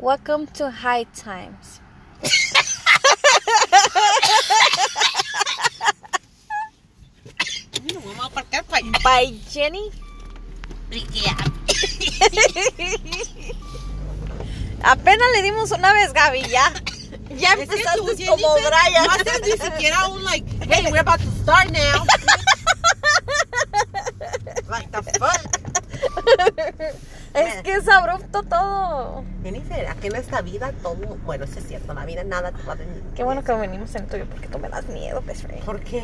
Welcome to High Times. Nos vamos a aparcar para allá. By Jenny. Apenas le dimos una vez, Gaby, ya. Ya Es que tú, empezaste como no haces ni siquiera un like, hey, we're about to start now. like the fuck. Es que es abrupto todo. Jennifer, aquí en esta vida todo, bueno, eso es cierto, en la vida nada te va a venir. Qué bueno que venimos en el tuyo porque tú me das miedo, best friend. ¿Por qué?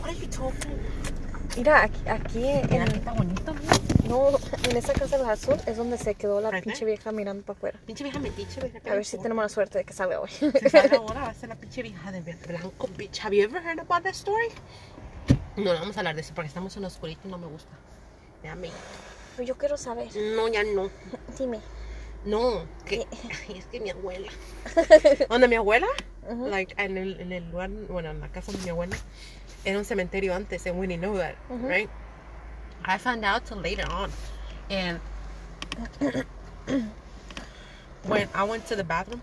What are you talking? Mira, aquí, aquí Mira, aquí en, está bonito, ¿no? no, en esa casa de azul es donde se quedó la pinche vieja mirando para afuera. Pinche vieja metiche, ¿verdad? A ver si tenemos la suerte de que salga hoy. Sale ahora, va a ser la pinche vieja de blanco, bitch. Have you ever heard about that story? No, no vamos a hablar de eso porque estamos en oscurito y no me gusta. Ya Yo quiero saber. No, ya no. Dime. No, que ay, es que mi abuela. Donde mi abuela, like en el, en el lugar, bueno, en la casa de mi abuela, era un cementerio antes, and we didn't know that, right? I found out till later on, and when I went to the bathroom,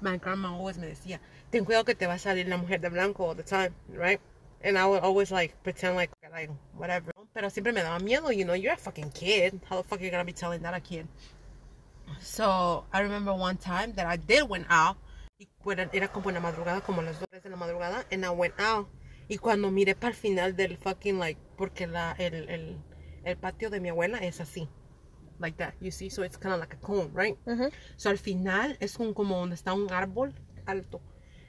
my grandma always me decía, ten cuidado que te va a salir la mujer de blanco all the time, right? And I would always like pretend like like whatever. Pero siempre me daba miedo, you know, you're a fucking kid. How the fuck are you gonna be telling that a kid? So I remember one time that I did went out. Y era como en la madrugada, como las 2 de la madrugada, and I went out. Y cuando miré para el final del fucking like, porque la, el, el, el patio de mi abuela es así. Like that, you see, so it's kind of like a cone, right? Ujú. So al final es un, como donde está un árbol alto.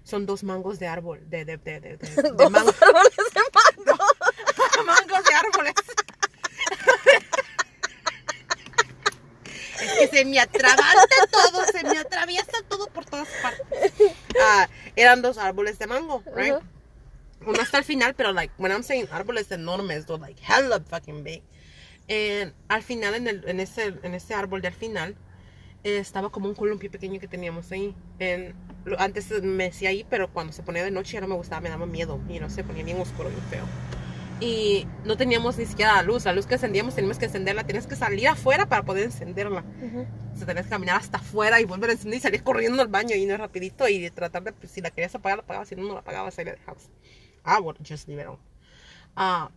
Son dos mangos de árbol, de, de, de, de, de, de Dos mango. árboles de mango. mangos de árboles. Es que se me atraviesa todo, se me atraviesa todo por todas partes. Ah, eran dos árboles de mango, right? Ujú. Uno hasta el final, pero like, when I'm saying árboles enormes, they're like hella fucking big. And al final, en, el, en, ese, en ese árbol de al final, eh, estaba como un columpio pequeño que teníamos ahí. Lo- antes me decía ahí, pero cuando se ponía de noche ya no me gustaba, me daba miedo. Y no se ponía bien oscuro, bien feo. Y no teníamos ni siquiera la luz. La luz que encendíamos teníamos que encenderla. Tenías que salir afuera para poder encenderla. Ujú. O sea, tenías que caminar hasta afuera y volver a encender y salir corriendo al baño y no rapidito y tratar de, pues, si la querías apagar, la apagabas, si no, no la apagabas, ahí la dejabas. I would just leave it on. Ah,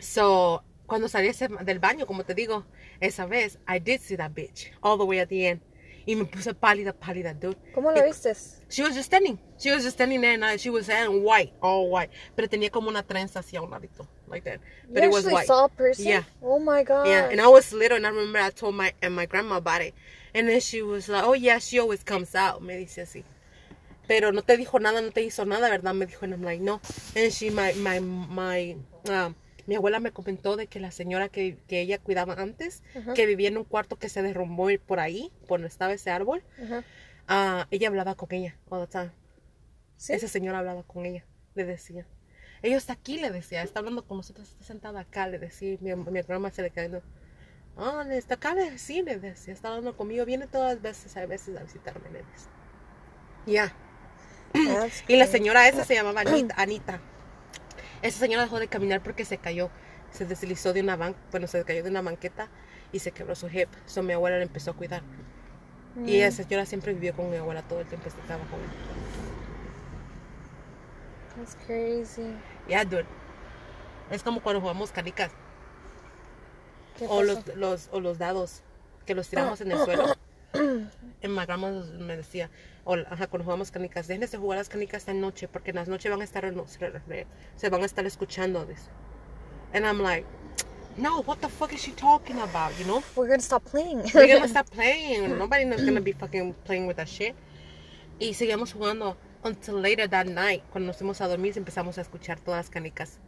so, cuando salí del baño, como te digo, esa vez, I did see that bitch all the way at the end. Y me puse pálida, pálida, dude. ¿Cómo Y- viste? She was just standing. She was just standing there and I- she was in white, all white. Pero tenía como una trenza así a un ladito, like that. But you it was white. saw a person? Yeah. Oh my god. Yeah, and I was little, and I remember I told my and my grandma about it, and then she was like, "Oh yeah, she always comes out." Me dice así, pero no te dijo nada, no te hizo nada, verdad? Me dijo, and I'm like, no. And she, my, my, my, um, mi abuela me comentó de que la señora que, que ella cuidaba antes, que vivía en un cuarto que se derrumbó por ahí, por donde estaba ese árbol, ah, ella hablaba con ella all the time. ¿Sí? Esa señora hablaba con ella, le decía. Ella está aquí, le decía, está hablando con nosotros, está sentada acá, le decía. Mi, mi grandma se le quedó. Ah, está acá, le sí, le decía, está hablando conmigo, viene todas las veces, a veces a visitarme, le decía. Ya. That's Y la señora esa se llamaba Anita, Anita. Esa señora dejó de caminar porque se cayó. Se deslizó de una banca, bueno, se cayó de una banqueta y se quebró su hip. So mi abuela la empezó a cuidar. Y esa señora siempre vivió con mi abuela todo el tiempo, estaba con. That's crazy. Ya, dude. Es como cuando jugamos canicas. ¿Qué O los, los, o los dados que los tiramos en el suelo. En me decía, o, ajá, cuando jugamos canicas, déjense de jugar las canicas esta noche porque en las noches van a estar, se, van a estar escuchando. Dice. And I'm like, no, what the fuck is she talking about, you know? We're gonna stop playing. We're gonna stop playing. Nobody's gonna be fucking playing with that shit. Y seguíamos jugando until later that night. Cuando nos fuimos a dormir empezamos a escuchar todas las canicas.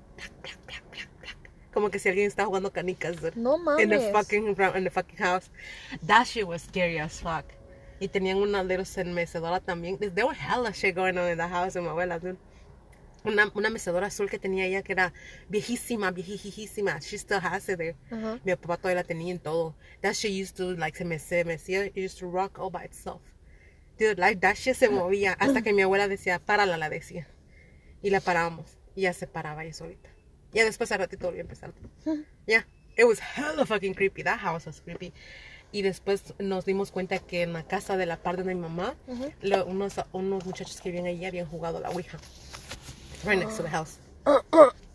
Como que si alguien está jugando canicas. dude. No In the mames. fucking in the fucking house. That shit was scary as fuck. Y tenían una little mecedora también. There were hella shit going on in the house de mi abuela, dude. Una, una mecedora azul que tenía ella que era viejísima, viejísima. She still has it there. Ajá. Mi papá todavía la tenía en todo. That shit used to, like, se me, se me hacía, it used to rock all by itself. Dude, like, that shit se movía. Hasta que mi abuela decía, párala, la decía. Y la parábamos. Y ya se paraba ella solita. Ya después al ratito volvió a empezar. Ya. It was hella fucking creepy. That house was creepy. Y después nos dimos cuenta que en la casa de la parte de mi mamá, lo- unos, unos muchachos que vivían allí habían jugado a la Ouija. Right next to the house.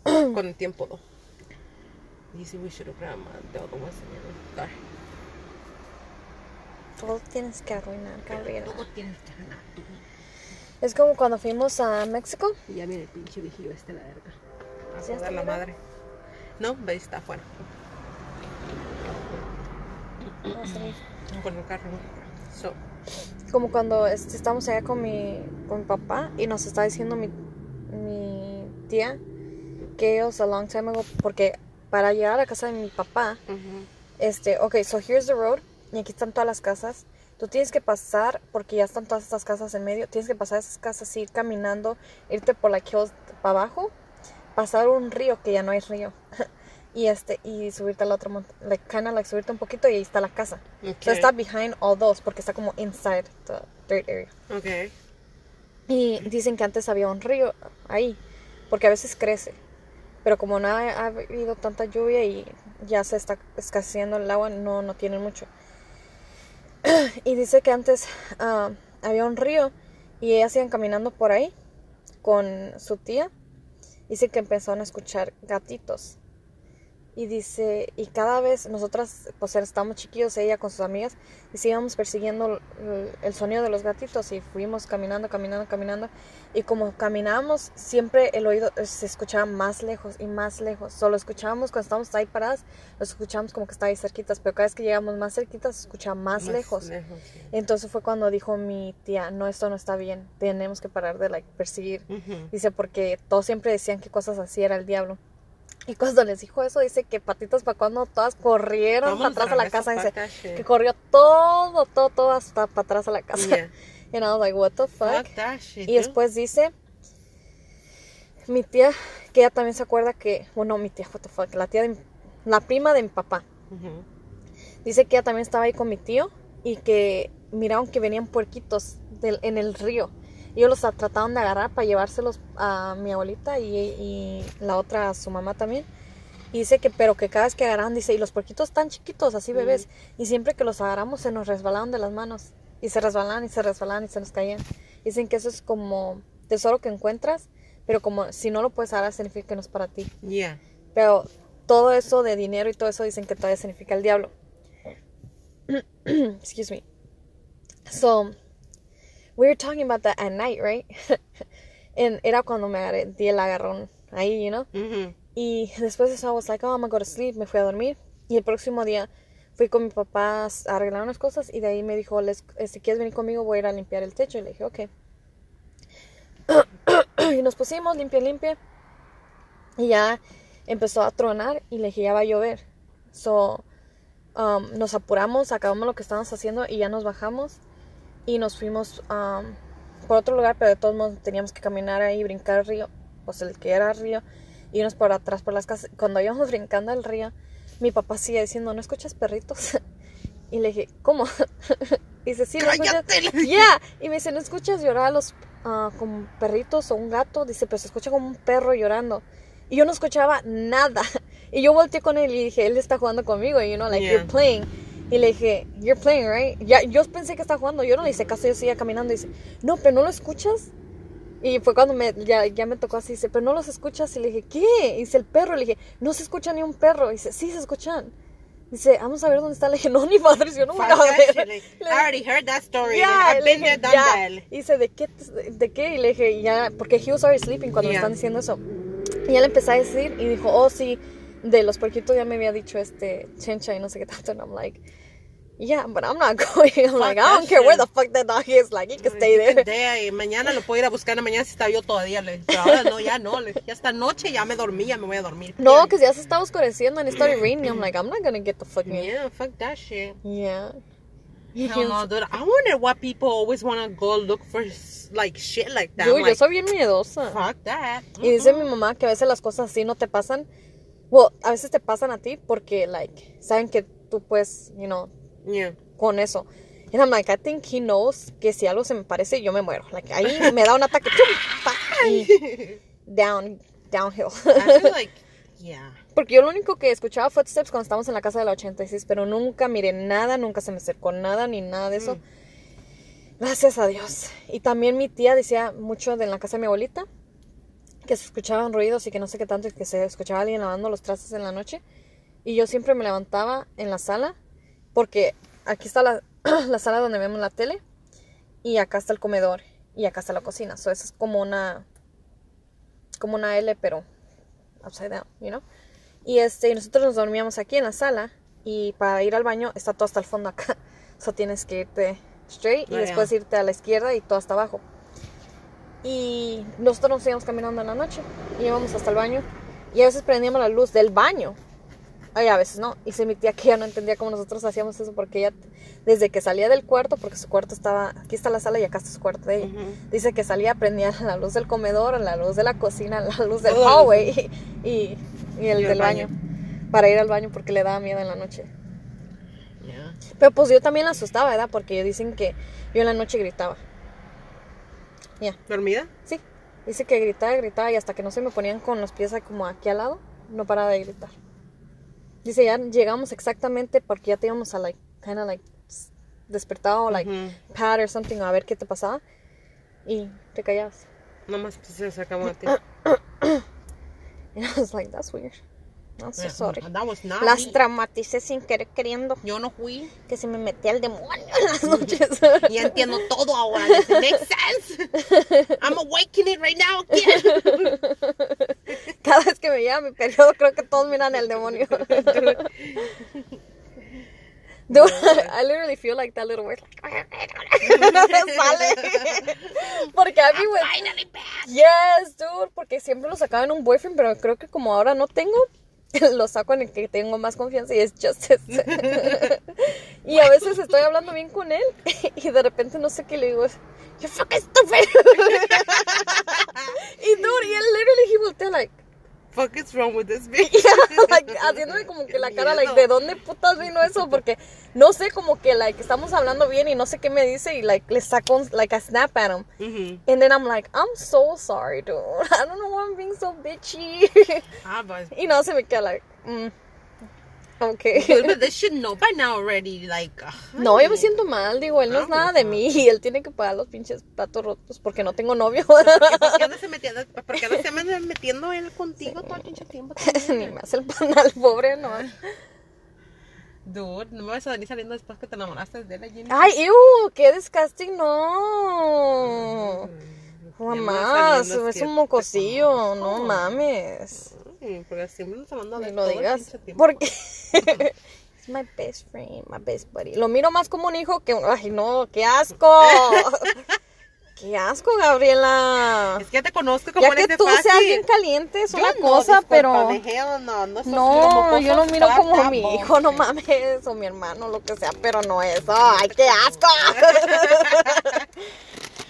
Con el tiempo, though. Dice, we should have grabbed my the other ones Sorry. Todo tienes que arruinar, Gabriela. Todo tienes que tú. Es como cuando fuimos a México. Y ya viene el pinche viejillo este, la verga. A ¿Ya está joder la madre. No, ve, está afuera. Con el carro. So, Como cuando este, estábamos allá con mi, con mi papá y nos está diciendo mi, mi tía que ellos a long time ago, porque para llegar a la casa de mi papá, ujú. este, ok, so here's the road y aquí están todas las casas. Tú tienes que pasar, porque ya están todas estas casas en medio, tienes que pasar esas casas, ir caminando, irte por la hills para abajo, pasar un río que ya no hay río. y este, y subirte al otro monte, like, kinda like subirte un poquito y ahí está la casa. So está behind all those, porque está como inside the dirt area. Ok. Y dicen que antes había un río ahí, porque a veces crece. Pero como no ha, ha habido tanta lluvia y ya se está escaseando el agua, no, no tienen mucho. y dice que antes ah, había un río y ellas iban caminando por ahí con su tía. Dice que empezaron a escuchar gatitos. Y dice, y cada vez nosotras, pues estábamos chiquillos, ella con sus amigas, y sí íbamos persiguiendo el, sonido de los gatitos y fuimos caminando, caminando, caminando. Y como caminábamos, siempre el oído eh, se escuchaba más lejos y más lejos. Solo escuchábamos cuando estábamos ahí paradas, lo escuchábamos como que estaba ahí cerquitas, pero cada vez que llegamos más cerquitas, se escuchaba más, lejos. lejos, sí. Entonces fue cuando dijo mi tía, no, esto no está bien, tenemos que parar de like, perseguir. Dice, porque todos siempre decían que cosas así era el diablo. Y cuando les dijo eso, dice que patitas para cuando todas corrieron para atrás a la casa. Dice que corrió todo, todo, todo hasta para atrás a la casa. Yeah. And I was like, what the fuck? Fuck that shit, Y después dice mi tía, que ella también se acuerda que, bueno, mi tía, what the fuck, la tía de la prima de mi papá. Dice que ella también estaba ahí con mi tío y que miraron que venían puerquitos del- en el río. Ellos los trataban de agarrar para llevárselos a mi abuelita y, y la otra a su mamá también. Y dice que, pero que cada vez que agarraban, dice, y los puerquitos tan chiquitos, así bebés, y siempre que los agarramos se nos resbalaban de las manos. Y se resbalaban y se resbalaban y se nos caían. Dicen que eso es como tesoro que encuentras, pero como si no lo puedes agarrar significa que no es para ti. Yeah. Pero todo eso de dinero y todo eso dicen que todavía significa el diablo. Excuse me. So, we were talking about that at night, right? and era cuando me di el agarrón ahí, you know? Ujú. Y después de eso, I was like, oh, I'm gonna go to sleep. Me fui a dormir. Y el próximo día fui con mi papá a arreglar unas cosas. Y de ahí me dijo, Les, si quieres venir conmigo, voy a ir a limpiar el techo. Y le dije, ok. y nos pusimos, limpia, limpia. Y ya empezó a tronar. Y le dije, ya va a llover. So, um, nos apuramos, acabamos lo que estábamos haciendo. Y ya nos bajamos. Y nos fuimos um, por otro lugar. Pero de todos modos teníamos que caminar ahí, brincar el río. Pues el que era el río irnos por atrás por las casas. Cuando íbamos brincando el río, mi papá sigue diciendo, ¿no escuchas perritos? Y le dije, ¿cómo? Y dice, sí, ¿no escuchas? Dije. Yeah. Y me dice, ¿no escuchas llorar a los ah, como perritos o un gato? Dice, pero se escucha como un perro llorando. Y yo no escuchaba nada. Y yo volteé con él y dije, él está jugando conmigo, you know, like, Yeah. you're playing. Y le dije, you're playing, right? Ya, yo pensé que estaba jugando, yo no le hice caso, yo seguía caminando. Y dice, no, pero no lo escuchas. Y fue cuando me, ya, ya me tocó así, dice, pero no los escuchas. Y le dije, ¿qué? Y dice, el perro. Le dije, no se escucha ni un perro. Y dice, sí, se escuchan. Dice, vamos a ver dónde está. Le dije, no, ni madres, yo no voy a ver. Le- I already heard that story. Like, I've been dije, there, done ya. that. Y dice, ¿de qué? ¿De qué? Y le dije, ya, porque he was already sleeping cuando me Yeah. están diciendo eso. Y ya le empecé a decir y dijo, oh, sí, de los puerquitos ya me había dicho este chencha y no sé qué tanto. And I'm like, yeah, but I'm not going. I'm like, I don't care where the fuck that dog is. Like, he can stay there. Day, mañana lo puedo ir a buscar, mañana si está yo todavía, le pero ahora no, ya no, le ya esta noche ya me dormí, ya me voy a dormir. No, que ya se estaba oscureciendo and it started raining. I'm like, I'm not gonna get the fuck in. Yeah, fuck that shit. Yeah. Hell no, dude. I wonder why people always want to go look for like shit like that. Dude, I'm yo like, soy bien miedosa. fuck that. Y dice mi mamá que a veces las cosas así no te pasan. Well, a veces te pasan a ti porque, like, saben que tú puedes, you know, Yeah. con eso. And I'm like, I think he knows que si algo se me parece, yo me muero. Like, ahí me da un ataque. down, downhill. I feel like, yeah. Porque yo lo único que escuchaba footsteps cuando estábamos en la casa de la 86, pero nunca miré nada, nunca se me acercó nada ni nada de eso. Gracias a Dios. Y también mi tía decía mucho de en la casa de mi abuelita que se escuchaban ruidos y que no sé qué tanto, y que se escuchaba alguien lavando los trastes en la noche. Y yo siempre me levantaba en la sala, porque aquí está la, la sala donde vemos la tele, y acá está el comedor, y acá está la cocina. So, eso es como una, como una L, pero upside down, you know? Y este, y nosotros nos dormíamos aquí en la sala, y para ir al baño está todo hasta el fondo acá. So tienes que irte straight y después ya. irte a la izquierda y todo hasta abajo. Y nosotros nos íbamos caminando en la noche y íbamos hasta el baño. Y a veces prendíamos la luz del baño. Ay, a veces no. Y se mi tía que ya no entendía cómo nosotros hacíamos eso porque ella, desde que salía del cuarto, porque su cuarto estaba, aquí está la sala y acá está su cuarto de ella. Dice que salía, prendía la luz del comedor, la luz de la cocina, la luz del hallway y, y, y el Y el del baño. baño. Para ir al baño porque le daba miedo en la noche. Yeah. Pero pues yo también la asustaba, ¿verdad? Porque dicen que yo en la noche gritaba. Ya. ¿Dormida? Sí, dice que gritaba, gritaba y hasta que no se me ponían con los pies como aquí al lado, no paraba de gritar. Dice, ya llegamos exactamente porque ya te íbamos a like, kind of like despertado like Ujú. pat or something a ver qué te pasaba y te callabas. Nomás se acercamos a ti. And I was like, that's weird. I'm so sorry. That was not Las me. traumaticé sin querer queriendo Yo no fui. que se me metía el demonio en las noches. Ya entiendo todo ahora. Does it make sense? I'm awakening right now again. Cada vez que me llega mi periodo, creo que todos miran el demonio. Dude, I literally feel like that little word. Like, sale. Porque a mí, güey. Yes, dude. Porque siempre lo sacaba en un boyfriend, pero creo que como ahora no tengo, lo saco en el que tengo más confianza y es just este. y a veces estoy hablando bien con él y de repente no sé qué le digo. You're fucking stupid. y dude, y él literally he voltea like. Fuck is wrong with this bitch? like, haciéndome como que la cara, like, ¿de dónde putas vino eso? Porque no sé, como que, like, estamos hablando bien y no sé qué me dice y, like, le saco, un- like, a snap at him. Mhm. And then I'm like, I'm so sorry, dude. I don't know why I'm being so bitchy. Ah, but y no, se me queda, like, mm, okay. but they should know by now already. Like. No, yo me siento mal, digo, él no es nada de no. mí y él tiene que pagar los pinches platos rotos porque no tengo novio. ¿Por qué por qué andas metiendo él contigo todo el pinche tiempo? Ni me hace el panal, pobre, no. Dude, no me vas a venir saliendo después que te enamoraste de él, Jenny. Ay, ew, qué disgusting, no. Jamás, saliendo es que un mocosillo, no mames. Ay, porque siempre nos hablando de Ni lo todo el digas. tiempo. Porque es my best friend, my best buddy. Lo miro más como un hijo que un... Ay, no, qué asco. qué asco, Gabriela. Es que ya te conozco como Ya eres que de tú fácil. seas bien caliente es Yo una no, cosa, pero... no, no, No, yo lo miro como trata, mi hijo, no mames, o mi hermano, lo que sea, pero no eso. ¡Ay, qué asco!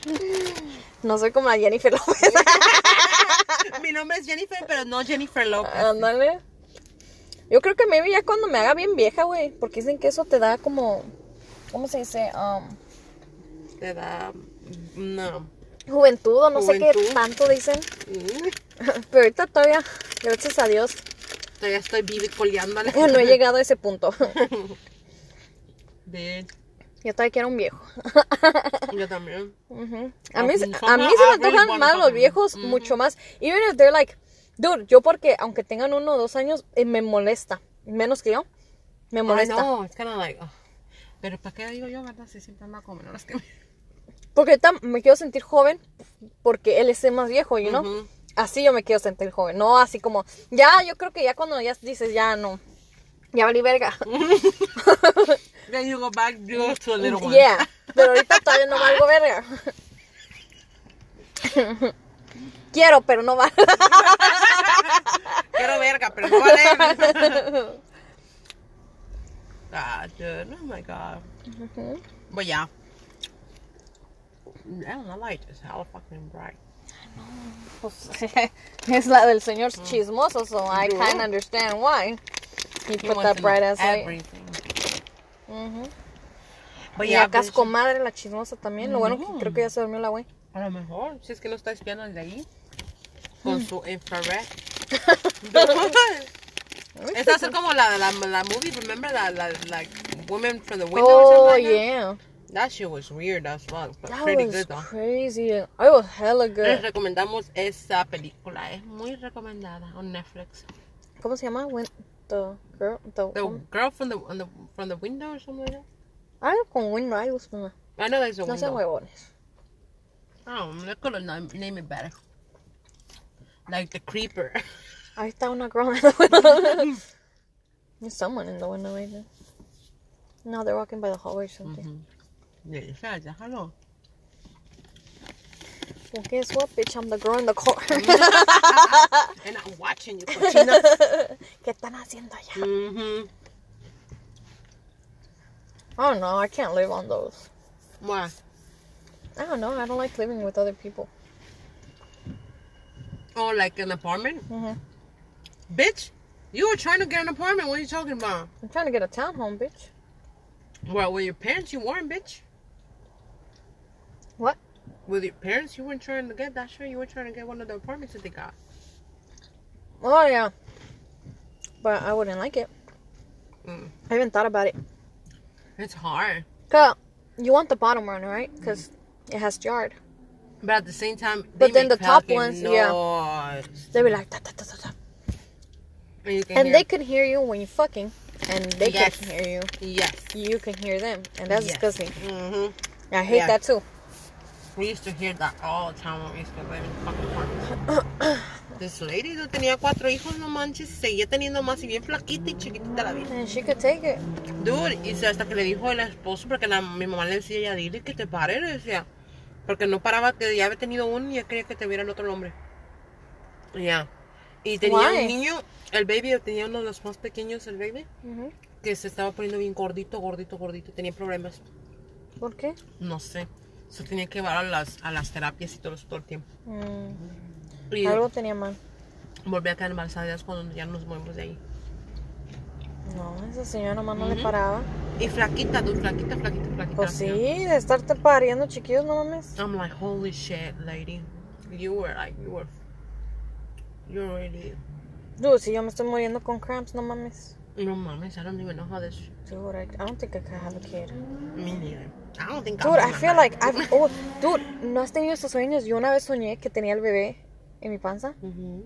No soy como la Jennifer López. Mi nombre es Jennifer, pero no Jennifer López. Ándale. Yo creo que maybe ya cuando me haga bien vieja, güey, porque dicen que eso te da como, ¿cómo se dice? Um, Te da. No. juventud o no sé qué tanto dicen. Mm, Pero ahorita todavía, gracias a Dios, Todavía estoy vivicoleándole. no he llegado a ese punto. Bitch, Yo todavía quiero un viejo. Yo también. A mí, a mí se me really antojan más los viejos, mucho más. Even if they're like, dude, yo porque aunque tengan uno o dos años, eh, me molesta. Menos que yo, me molesta. no, es kind of like. ugh. Pero ¿para qué digo yo, verdad? Si siempre ando con menores que me. Porque ahorita me quiero sentir joven porque él es el más viejo, you know? Así yo me quiero sentir joven, no así como, ya, yo creo que ya cuando ya dices, ya no, ya valí verga. Then you go back to a little one. Yeah, pero ahorita todavía no valgo verga. Quiero, pero no valgo. Quiero verga, pero no vale. ah, dude. Oh my god. But yeah. I like this. How fucking bright. Pues, es la del señor chismoso, so I of understand why he He put that bright ass light. But Y yeah, acá es comadre la chismosa también. Lo bueno que Ujú. creo que ya se durmió la güey. A lo mejor, si es que no está espiando desde ahí. Con Mm. su infrared. Esta es como la, la, la movie, remember? La, la, like, Women from the Window or Oh something like that? yeah, That shit was weird as fuck, but that pretty was good though. crazy. I was hella Les good. recomendamos esa película, es muy recomendada on Netflix. ¿Cómo se llama? When the girl, the, The girl from the, on the from the window or something like that. algo con Win Riders. No I know there's a sean window. huevones. Oh, they could have name, name it better. Like the creeper. Ahí está una girl in the window. There's someone in the window right there. No, they're walking by the hallway or something. Mm-hmm. Yeah, ya, déjalo. Well, guess what, bitch? I'm the girl in the car. And I'm watching you, cochina. ¿Qué están haciendo allá? mm-hmm. I don't know. I can't live on those. Why? I don't know. I don't like living with other people. Oh, like an apartment? hmm Bitch, you were trying to get an apartment. What are you talking about? I'm trying to get a townhome, bitch. Well, with your parents, you weren't, bitch. With your parents, you weren't trying to get that shit. You were trying to get one of the apartments that they got. Oh yeah. But I wouldn't like it. Mm. I haven't thought about it. It's hard. Cause you want the bottom one, right? Cause it has yard. But at the same time, But then the top ones, yeah. They be like, "Ta, ta, ta, ta, ta." And, and they can hear you when you fucking, and they Yes. can hear you. Yes. You can hear them, and that's Yes. disgusting. hmm I hate Yeah. that too. We used to hear that all the time when we used to live in fucking apartments. This lady no tenía cuatro hijos, no manches, seguía teniendo más y bien flaquita y chiquitita la vida. And she could take it. Dude, y hasta que le dijo el esposo, porque la, mi mamá le decía, ya dile que te pare, le decía. Porque no paraba, que ya había tenido uno y ya quería que te viera el otro hombre. Ya. Y tenía Why? un niño, el baby, tenía uno de los más pequeños, el baby, Ujú. que se estaba poniendo bien gordito, gordito, gordito, tenía problemas. ¿Por qué? No sé. Se tenía que llevar a las, a las terapias y todo eso todo el tiempo. Mm, Y algo tenía mal. volví a quedar embarazada cuando ya nos movimos de ahí. No, esa señora nomás no le paraba. Y flaquita, dude, flaquita, flaquita, flaquita. Pues sí, de estarte pariendo chiquillos, no mames. I'm like, holy shit, lady. You were like, you were. You're really. Dude, si yo me estoy muriendo con cramps, no mames. No mames, I don't even know how this. Dude, I, I don't think I could have a kid. Me neither. I don't think Dude, I feel like. I've. Oh, dude, ¿no has tenido estos sueños? Yo una vez soñé que tenía el bebé en mi panza. Ujú.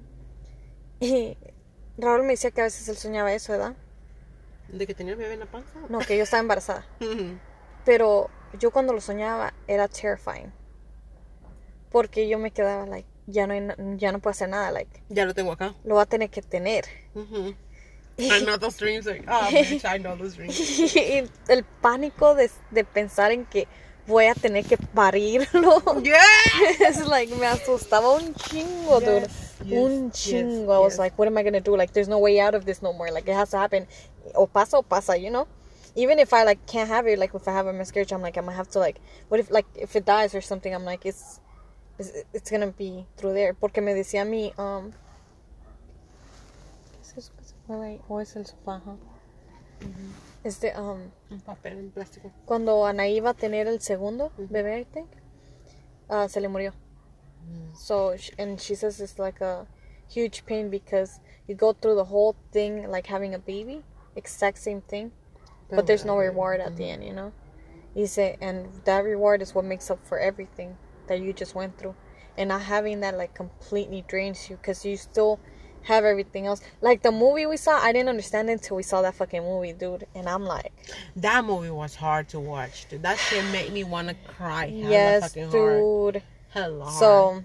Y Raúl me decía que a veces él soñaba eso, ¿verdad? ¿De que tenía el bebé en la panza? No, que yo estaba embarazada. Pero yo cuando lo soñaba era terrifying. Porque yo me quedaba, like, ya no, hay ya no puedo hacer nada, like, ya lo tengo acá. lo va a tener que tener. Ujú. I know those dreams. Like, oh, bitch, I know those dreams. Y el pánico de, de pensar en que voy a tener que parirlo. Yeah! es like, me asustaba un chingo, dude. Yes, yes, un yes, chingo. I was yes. like, what am I gonna do? Like, there's no way out of this no more. Like, it has to happen. O pasa o pasa, you know? Even if I like can't have it, like if I have a miscarriage, I'm like I'm gonna have to like, what if like if it dies or something? I'm like it's, it's, it's gonna be through there. Porque me decía mí, um, ¿qué es eso que se mueve ahí? O es el sofá, ajá. Este, um, Un papel en plástico. cuando Ana iba a tener el segundo bebé, I think, uh, se le murió. So, and she says it's like a huge pain because you go through the whole thing like having a baby, exact same thing, but there's no reward at the end, you know. Dice, and that reward is what makes up for everything that you just went through, and not having that like completely drains you because you still have everything else. Like the movie we saw, I didn't understand it until we saw that fucking movie, dude, and I'm like. That movie was hard to watch, dude. That shit made me want to cry. Yes, fucking dude. Hard. So,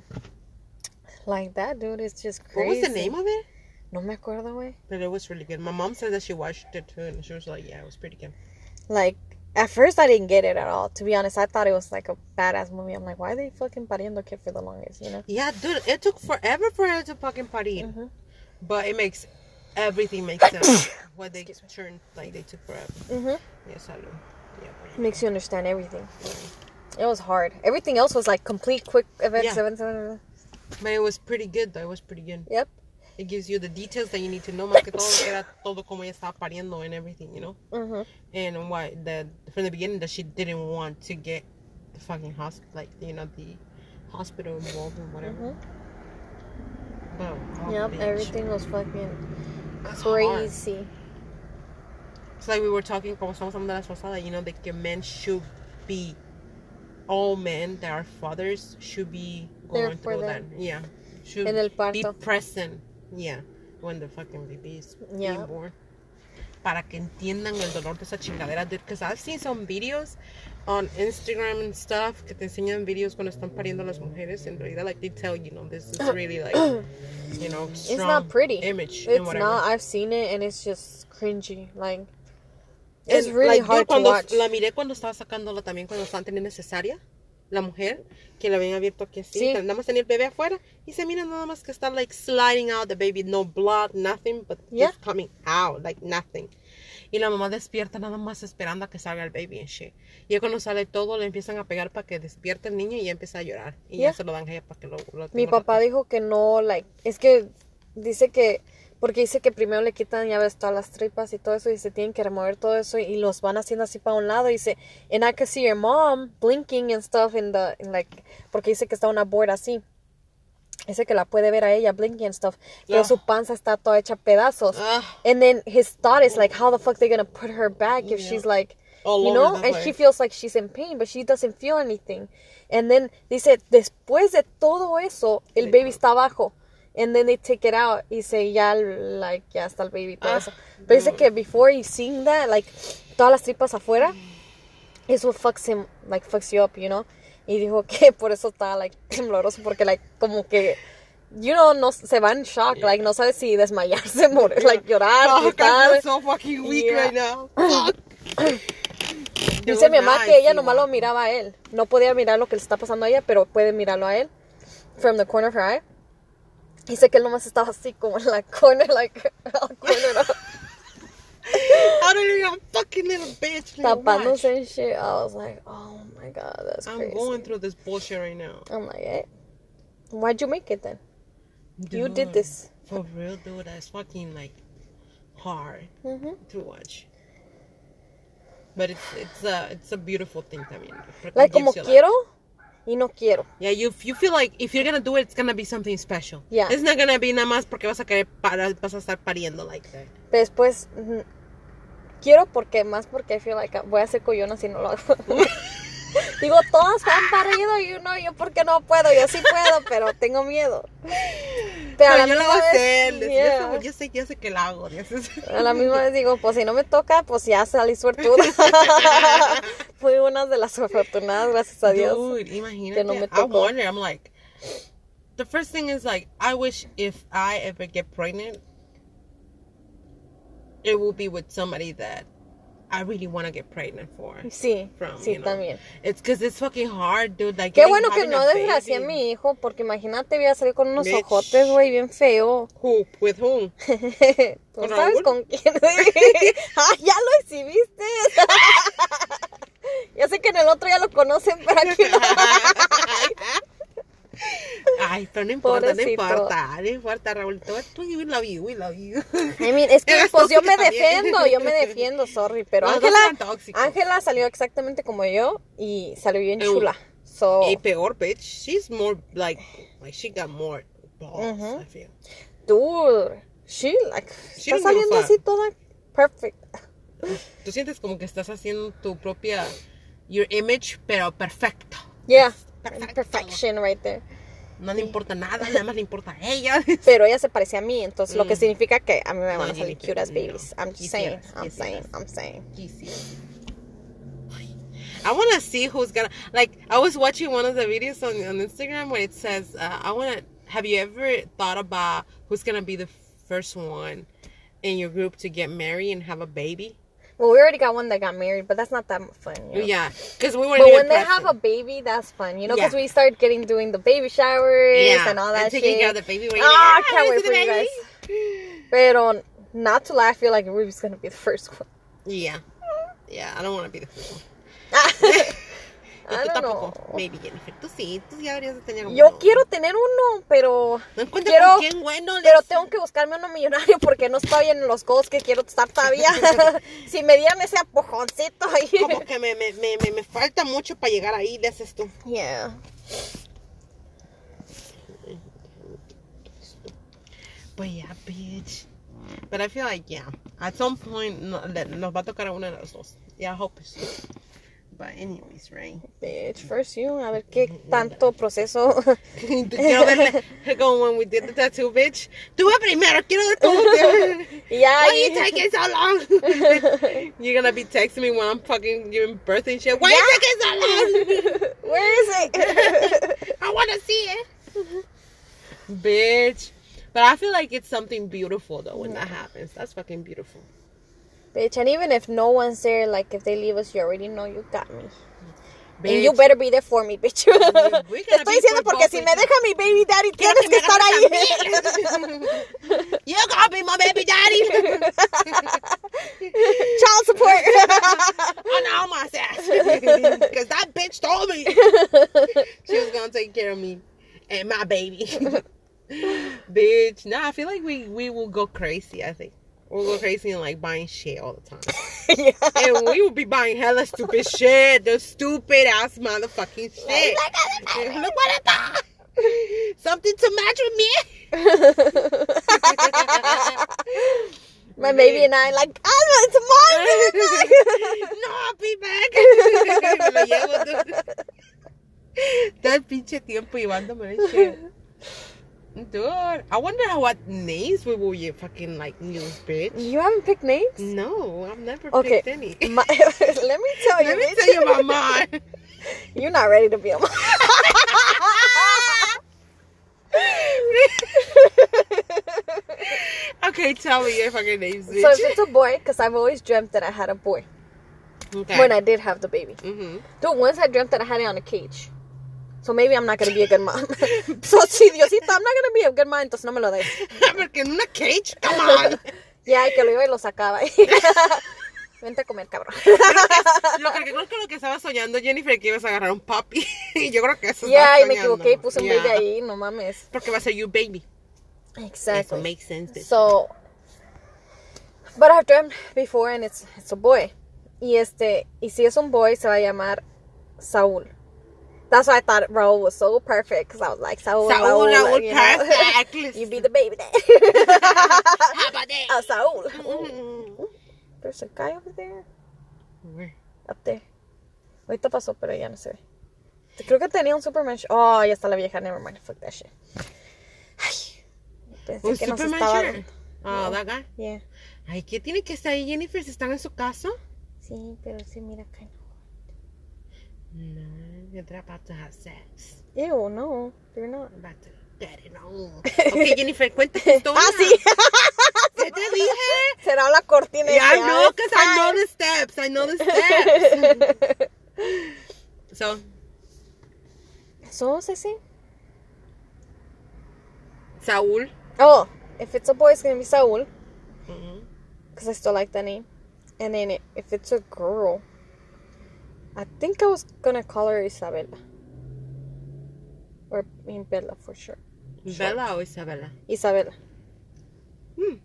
like that, dude, it's just crazy. what was the name of it? No me acuerdo, way. But it was really good. My mom said that she watched it too, and she was like, "Yeah, it was pretty good." Like, at first I didn't get it at all. To be honest, I thought it was like a badass movie. I'm like, why are they fucking pariendo kid for the longest, you know? Yeah, dude, it took forever for her to fucking party, Mhm. But it makes everything makes sense. what they turned like they took forever. Mm-hmm. Yes, I know. Yeah, Makes you understand everything. It was hard. Everything else was like complete quick events, Yeah. events, events. but it was pretty good though. It was pretty good. Yep. It gives you the details that you need to know. Más que todo, era todo como ella estaba pariendo and everything, you know. Mm-hmm. and why that from the beginning that she didn't want to get the fucking hospital, like you know, the hospital involved and whatever. Mhm. Oh, Yep. bitch. Everything was fucking That's hard. crazy. It's like we were talking, como estamos hablando la pasada, you know, that que men should be, all men that are fathers should be There going for through that. Yeah. Should En el be present. Yeah. When the fucking baby is Yeah. being born. Para que entiendan el dolor de esa chingadera. Because I've seen some videos on Instagram and stuff que te enseñan videos cuando están pariendo las mujeres. En realidad, like, they tell you, know, this is really like, you know, It's not pretty. image. It's not. I've seen it and it's just cringy. Like it's And, really like, hard to cuando watch. La miré cuando estaba sacándola también cuando estaban teniendo cesárea. La mujer que la habían abierto aquí así. Sí. Nada más tenía el bebé afuera. Y se mira nada más que está like sliding out the baby. No blood, nothing. But Yeah. just coming out. Like nothing. Y la mamá despierta nada más esperando a que salga el baby and shit. Y cuando sale todo le empiezan a pegar para que despierte el niño y ya empieza a llorar. Y Yeah. ya se lo dan a ella para que lo, lo Mi papá rato. dijo que no, like, es que dice que, porque dice que primero le quitan, ya ves, todas las tripas y todo eso, y se tienen que remover todo eso, y los van haciendo así para un lado, y dice, and I could see your mom blinking and stuff in the, in like, porque dice que está una board así. Dice que la puede ver a ella blinking and stuff, pero Ah. su panza está toda hecha pedazos. Ah, And then his thought is like, how the fuck they gonna put her back if Yeah. she's like, all you know, and place. she feels like she's in pain, but she doesn't feel anything. And then dice, después de todo eso, el baby está abajo. And then they take it out y dice, ya, like, ya está el baby todo Ah, eso. Pero dice que before you seeing that, like, todas las tripas afuera, eso fucks him, like, fucks you up, you know? Y dijo que por eso está, like, tembloroso, porque, like, como que, you know, no, se va en shock, like, no sabe si desmayarse, morir, like, llorar, I gritar. so fucking weak Yeah. right now. Fuck. Dice mi mamá que ella nomás lo miraba a él. No podía mirar lo que le está pasando a ella, pero puede mirarlo a él. From the corner of her eye. Dice que él nomás estaba así como en la corner, like, all cornered up, How did you fucking little bitch? tapándose and shit. I was like, oh god, that's I'm crazy. going through this bullshit right now. I'm like, eh. Why'd you make it then? You did this. For real, dude. That's fucking like hard Mhm. to watch. But it's it's a it's a beautiful thing también. Like, como quiero y no quiero. Yeah, you you feel like if you're gonna do it, it's gonna be something special. Yeah. It's not gonna be nada más porque vas a querer para, vas a estar pariendo like that. Después, quiero porque, más porque I feel like voy a hacer coyona si no lo hago. Digo, todas han parido y uno, yo porque no puedo, yo sí puedo, pero tengo miedo. Pero a la yo lo voy a hacer. yeah. Yo sé, yo sé que lo hago. A la misma vez digo, pues si no me toca, pues ya salí suertuda. Fui una de las afortunadas, gracias a Dios. Dude, imagínate. que no me I tocó. wonder. I'm like, the first thing is like, I wish if I ever get pregnant, it will be with somebody that I really want to get pregnant for. Sí, From, sí, you know. también. It's because it's fucking hard, dude. Like, Qué bueno que no desgracié a mi hijo, porque imagínate, voy a salir con unos ojotes, güey, bien feo. Who? With whom? ¿Tú ¿Con sabes Raúl? con quién? ah, ya lo exhibiste. ya sé que en el otro ya lo conocen, pero aquí no. Ay, pero no importa, Pobrecito. no importa, no importa, Raúl. Tú, we love you, we love you. I mean, es que pues yo me también. defiendo, yo me defiendo, sorry, pero Ángela. Ángela salió exactamente como yo y salió bien chula. So, Y peor, bitch. She's more like, like she got more balls. Mhm. I feel. dude, she like She está saliendo así toda perfect. Tú sientes como que estás haciendo tu propia, your image, pero perfecto. Yeah, Perfecto. perfection right there. No le importa nada, nada más le importa a ella. Pero ella se parecía a mí, entonces lo que Mm. significa que a mí me No, van a salir cute as no. babies. I'm just saying, I'm saying. I'm saying. I want to see who's gonna like. I was watching one of the videos on, on Instagram where it says, uh, "I want to." Have you ever thought about who's gonna be the first one in your group to get married and have a baby? Well, we already got one that got married, but that's not that fun. You know? Yeah, because we weren't But when they have a baby, that's fun, you know, because Yeah. we start getting doing the baby showers yeah, and all that And taking shit. care of the baby. We're Ah, I can't "Ah, wait for you guys. baby." Pero not to laugh, I feel like Ruby's gonna be the first one. Yeah, yeah. I don't want to be the first one. Y I tú don't tampoco, know. maybe Jennifer. Tú sí, tú ya deberías de tener uno. Yo quiero tener uno, pero No encuentro quiero- con quién bueno. pero tengo que buscarme uno millonario porque no estoy en los goals que quiero estar todavía. si me dieran ese apojoncito ahí. Como que me, me, me, me, me falta mucho para llegar ahí, le haces tú. Yeah. But yeah, bitch. But I feel like, yeah, at some point no, le- nos va a tocar a una de las dos. Yeah, I hope so. But anyways, right? Bitch, first you. A ver qué tanto proceso. quiero verle como when we did the tattoo, bitch. Tú ve primero, quiero ver cómo te... Y Why are you taking so long? You're gonna be texting me when I'm fucking giving birth and shit. Why are you taking so long? Where is it? I wanna see it. Bitch. But I feel like it's something beautiful though when that happens. That's fucking beautiful. Bitch, and even if no one's there, like if they leave us, you already know you got me. And you better be there for me, bitch. Te estoy diciendo porque si me you. deja mi baby daddy, tienes que estar ahí. You gonna be my baby daddy. Child support. on all my ass. Because that bitch told me she was gonna take care of me and my baby. bitch. Nah, I feel like we we will go crazy, I think. We'll go crazy and like buying shit all the time. yeah. and we will be buying hella stupid shit. The stupid ass motherfucking shit. Look what I bought. Something to match with me. My baby and I like, Alma, it's mine. no, I'll be back. Me lo llevo, dude. That pinche tiempo llevándome el shit. Dude, I wonder how what names we will you fucking like use, bitch. You haven't picked names? No, I've never Okay. picked any. My, let me tell you, Let me bitch. tell you about mine. You're not ready to be a mom. okay, tell me your fucking names, bitch. so if it's a boy, because I've always dreamt that I had a boy okay. when I did have the baby. hmm Dude, once I dreamt that I had it on a cage. So maybe I'm not gonna be a good mom. so si Diosito, I'm not gonna be a good mom, entonces no me lo des. Porque en una cage, come on. Ya, y que lo iba y lo sacaba. Vente a comer, cabrón. Lo que creo que lo que estaba soñando Jennifer que ibas a agarrar un puppy. y yo creo que eso Ya, estaba y me equivoqué y puse un baby Yeah. ahí, no mames. Porque va a ser you baby. Eso Exactly. makes sense. bitch. So, but I've dreamt before and it's, it's a boy. Y este, y si es un boy, se va a llamar Saúl. That's why I thought Raúl was so perfect because I was like, Saúl, Saúl, Raúl, Raúl, you know. you be the baby dad. How about that? Ah, Saúl. Mm. There's a guy over there. Where? Up there. Ahorita pasó, pero ya no se ve. Creo que tenía un Superman. sh- Oh, ya está la vieja. Never mind. Fuck that shit. Ay, pensé Un que nos Superman estaba. shirt. Oh, that guy. Yeah. Ay, ¿qué tiene que estar ahí, Jennifer? ¿Si están en su casa? Sí, pero sí, mira acá. No, they're about to have sex. Ew, no. They're not. About to get it on. Ok, Jennifer, cuenta tu historia. Ah, sí. ¿Qué te dije? Será la cortina. Yeah, I know, ah, because I know the steps. I know the steps. so, So, Ceci? Saúl. Oh, if it's a boy, it's gonna be Saul. Because I still like that name. And then if it's a girl, I think I was gonna call her Isabella. Or I mean Bella for sure. Bella or Isabella? Isabella. Hmm.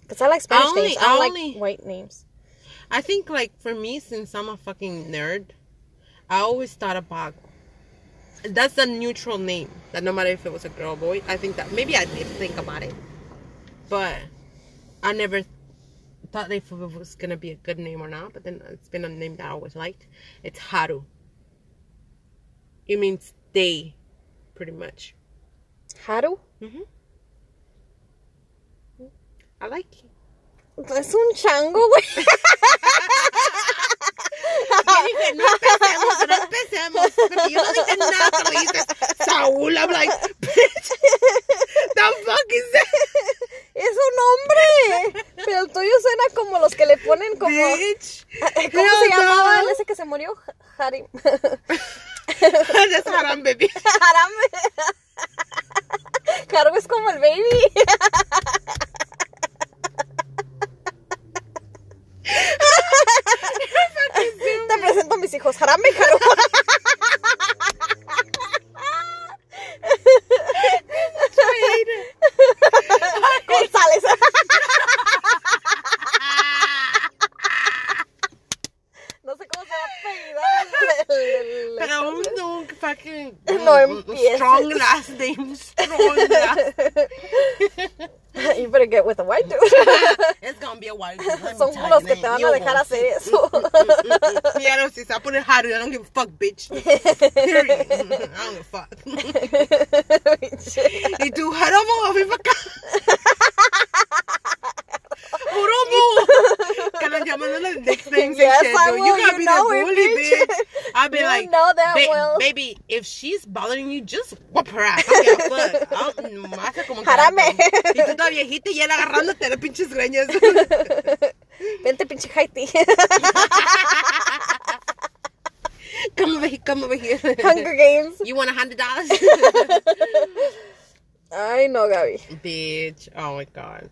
Because I like Spanish only- names. I I only- like white names. I think, like, for me, since I'm a fucking nerd, I always thought about that's a neutral name. That no matter if it was a girl or boy, I think that maybe I did think about it, but I never thought if it was gonna be a good name or not. But then it's been a name that I always liked. It's Haru. It means day, pretty much. Haru? hmm I like it. Es un chango, güey. Jennifer, no empecemos, no empecemos. Porque yo no dije nada cuando dijiste Saúl. I'm like, bitch, the fuck is that? Es un hombre. Pero el tuyo suena como los que le ponen como. Bitch. ¿Cómo Hell se llamaba no. ese que se murió? Harim. That's haram, baby. Haram. Haru es como el baby. Te presento a mis hijos. Haram y Haru. González. No sé cómo se va a el- Pero un, un fucking No empieces. strong last name. Strong last. you better get with a white dude. It's gonna be a while. let me Son los que te van a dejar hacer va a poner hard, I don't give a fuck, bitch. Period. I don't give a fuck. y tú, Jaromo, ven para acá. Oromo. Can I llamando las nicknames Yes, and shit, I will. You gotta You be know the it, bully, bitch. bitch. I'll be You like, know that "Ba- well." baby, if she's bothering you, just whoop her ass. I a fuck. I'll- como Jarame. Y tú toda viejita y él agarrándote de pinches greñas. Want a hundred dollars? Ay, no, Gaby. Bitch. Oh my god.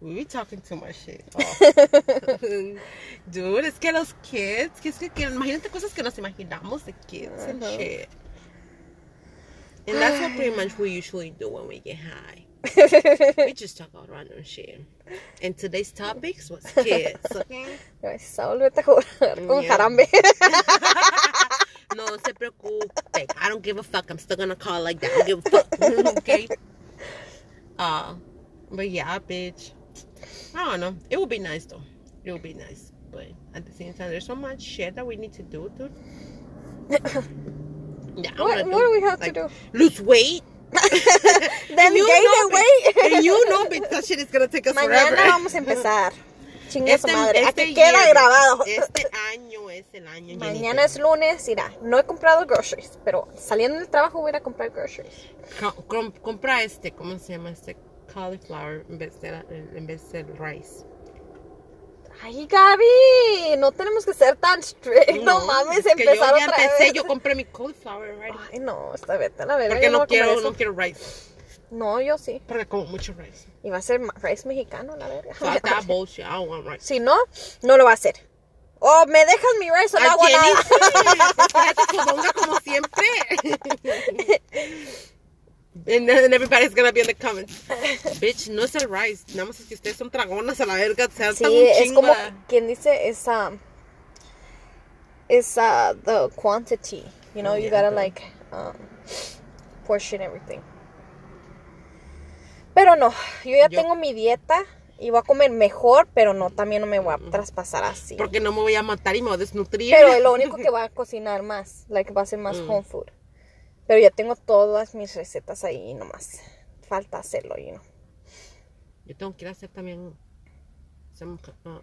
We be talking too much shit. Oh. Dude, es que los kids, que es que, que imagínate cosas que nos imaginamos de kids and shit. And that's what pretty much we usually do when we get high. We just talk about random shit. And today's topics was kids, okay? Ay, Saúl, vete a con Yeah. jarambe. No se preocupe. I don't give a fuck. I'm still gonna call like that. I don't give a fuck. okay? Uh, but yeah, bitch. I don't know. It would be nice though. It would be nice. But at the same time, there's so much shit that we need to do, dude. Yeah, What- wanna what do we have to do? Lose weight. Then you gain know, the weight. and you know, bitch, that shit is gonna take us Mañana forever. vamos a empezar. Chinga su Este- madre. este Aquí queda grabado. Este año es el año. Mañana es lunes, irá. No he comprado groceries, pero saliendo del trabajo voy a ir a comprar groceries. Co- com- compra este, ¿cómo se llama este? Cauliflower en vez de, en vez del rice. Ay, Gaby, no tenemos que ser tan strict. No, mames, es que yo empezar ya otra empecé, vez. yo compré mi cauliflower already. Ay, no, esta vez a la verga. Porque yo no, comer quiero, no quiero rice. No, yo sí. Porque como mucho rice. Y va a ser rice mexicano, la verga. Fuck that bullshit. I don't want rice. Si no, no lo va a hacer. O me dejas mi rice o no A hago nada. como siempre. And then everybody's gonna be in the comments. Bitch, no es el rice. Nada más es que ustedes son dragonas a la verga. Se Sí, un es como quien dice es um, es uh, the quantity. You know, you Yeah, gotta but- like um, portion everything. Pero no, yo ya Yo- tengo mi dieta y voy a comer mejor, pero no, también no me voy a traspasar así. Porque no me voy a matar y me voy a desnutrir. Pero lo único que voy a cocinar más, like va a ser más Mm. home food. Pero ya tengo todas mis recetas ahí nomás. Falta hacerlo, you know. Yo tengo que ir a hacer también some uh,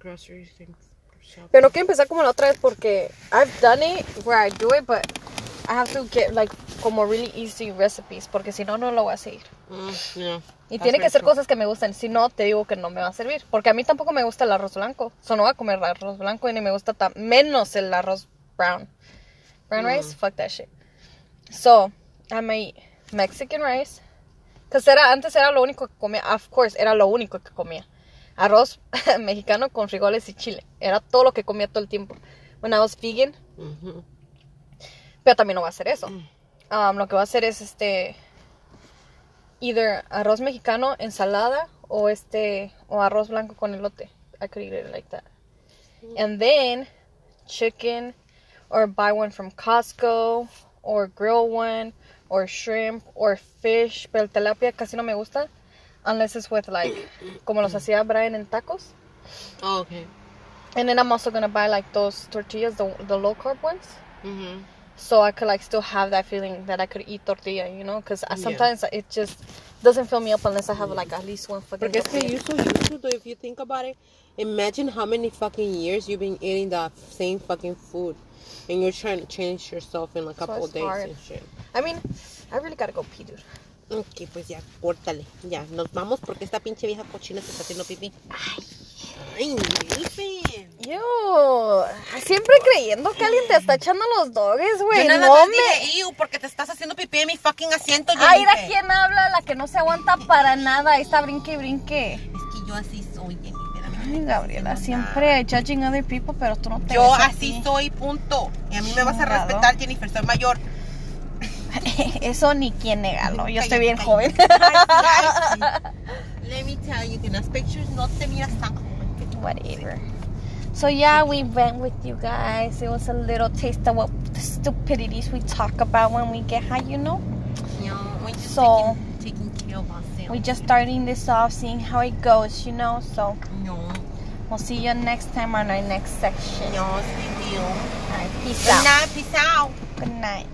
grocery things. shopping. Pero no quiero empezar como la otra vez porque I've done it where I do it, but I have to get like como really easy recipes porque si no, no lo voy a seguir. Mm, yeah, Y that's tiene que ser cosas que me gusten, si no, te digo que no me va a servir. Porque a mí tampoco me gusta el arroz blanco. So no voy a comer el arroz blanco y ni me gusta tan menos el arroz brown. Brown Mm. rice, fuck that shit. So, I might eat Mexican rice. Because era, antes era lo único que comía, of course, era lo único que comía. Arroz mexicano con frijoles y chile. Era todo lo que comía todo el tiempo. When I was vegan, Ujú. Pero también no voy a hacer eso. Mm. Um, lo que voy a hacer es este. Either arroz mexicano, ensalada, o este. O arroz blanco con elote. I could eat it like that. And then chicken, or buy one from Costco, or grill one, or shrimp, or fish. Pero el tilapia casi no me gusta. Unless it's with like. Como los hacía Brian en tacos. Oh, okay. And then I'm also gonna buy like those tortillas, the, the low carb ones. Ujú. So I could like still have that feeling that I could eat tortilla, you know, because uh, Yeah. sometimes it just doesn't fill me up unless I have like at least one fucking. Porque es que you're so used to it, if you think about it, imagine how many fucking years you've been eating that same fucking food. And you're trying to change yourself in a couple it's days hard. and shit. I mean, I really gotta go pee, dude. Ok, pues ya, córtale. Ya, nos vamos porque esta pinche vieja cochina se está haciendo pipí. Ay, ay. Yo siempre creyendo que alguien te está echando los doges, güey. Yo nada No más me. dije, "Iu, porque te estás haciendo pipí en mi fucking asiento, Ay, ¿a Jennifer". quién habla? La que no se aguanta para nada. Ahí está brinque y brinque. Es que yo así soy, me Ay, Gabriela, siempre judging other people, pero tú no te Yo así soy, punto. Y a mí me vas a respetar, Jennifer, soy mayor. Eso ni quien negarlo. Yo estoy bien joven. Let me tell you que en las pictures no te miras tan joven. whatever. So yeah, we went with you guys. It was a little taste of what the stupidities we talk about when we get high, you know. You know, we're just So- taking, taking care of ourselves. we just starting this off, seeing how it goes, you know. So No. we'll see you next time on our next section. No, sí, tío. All right, peace Good out. night, peace out. Good night.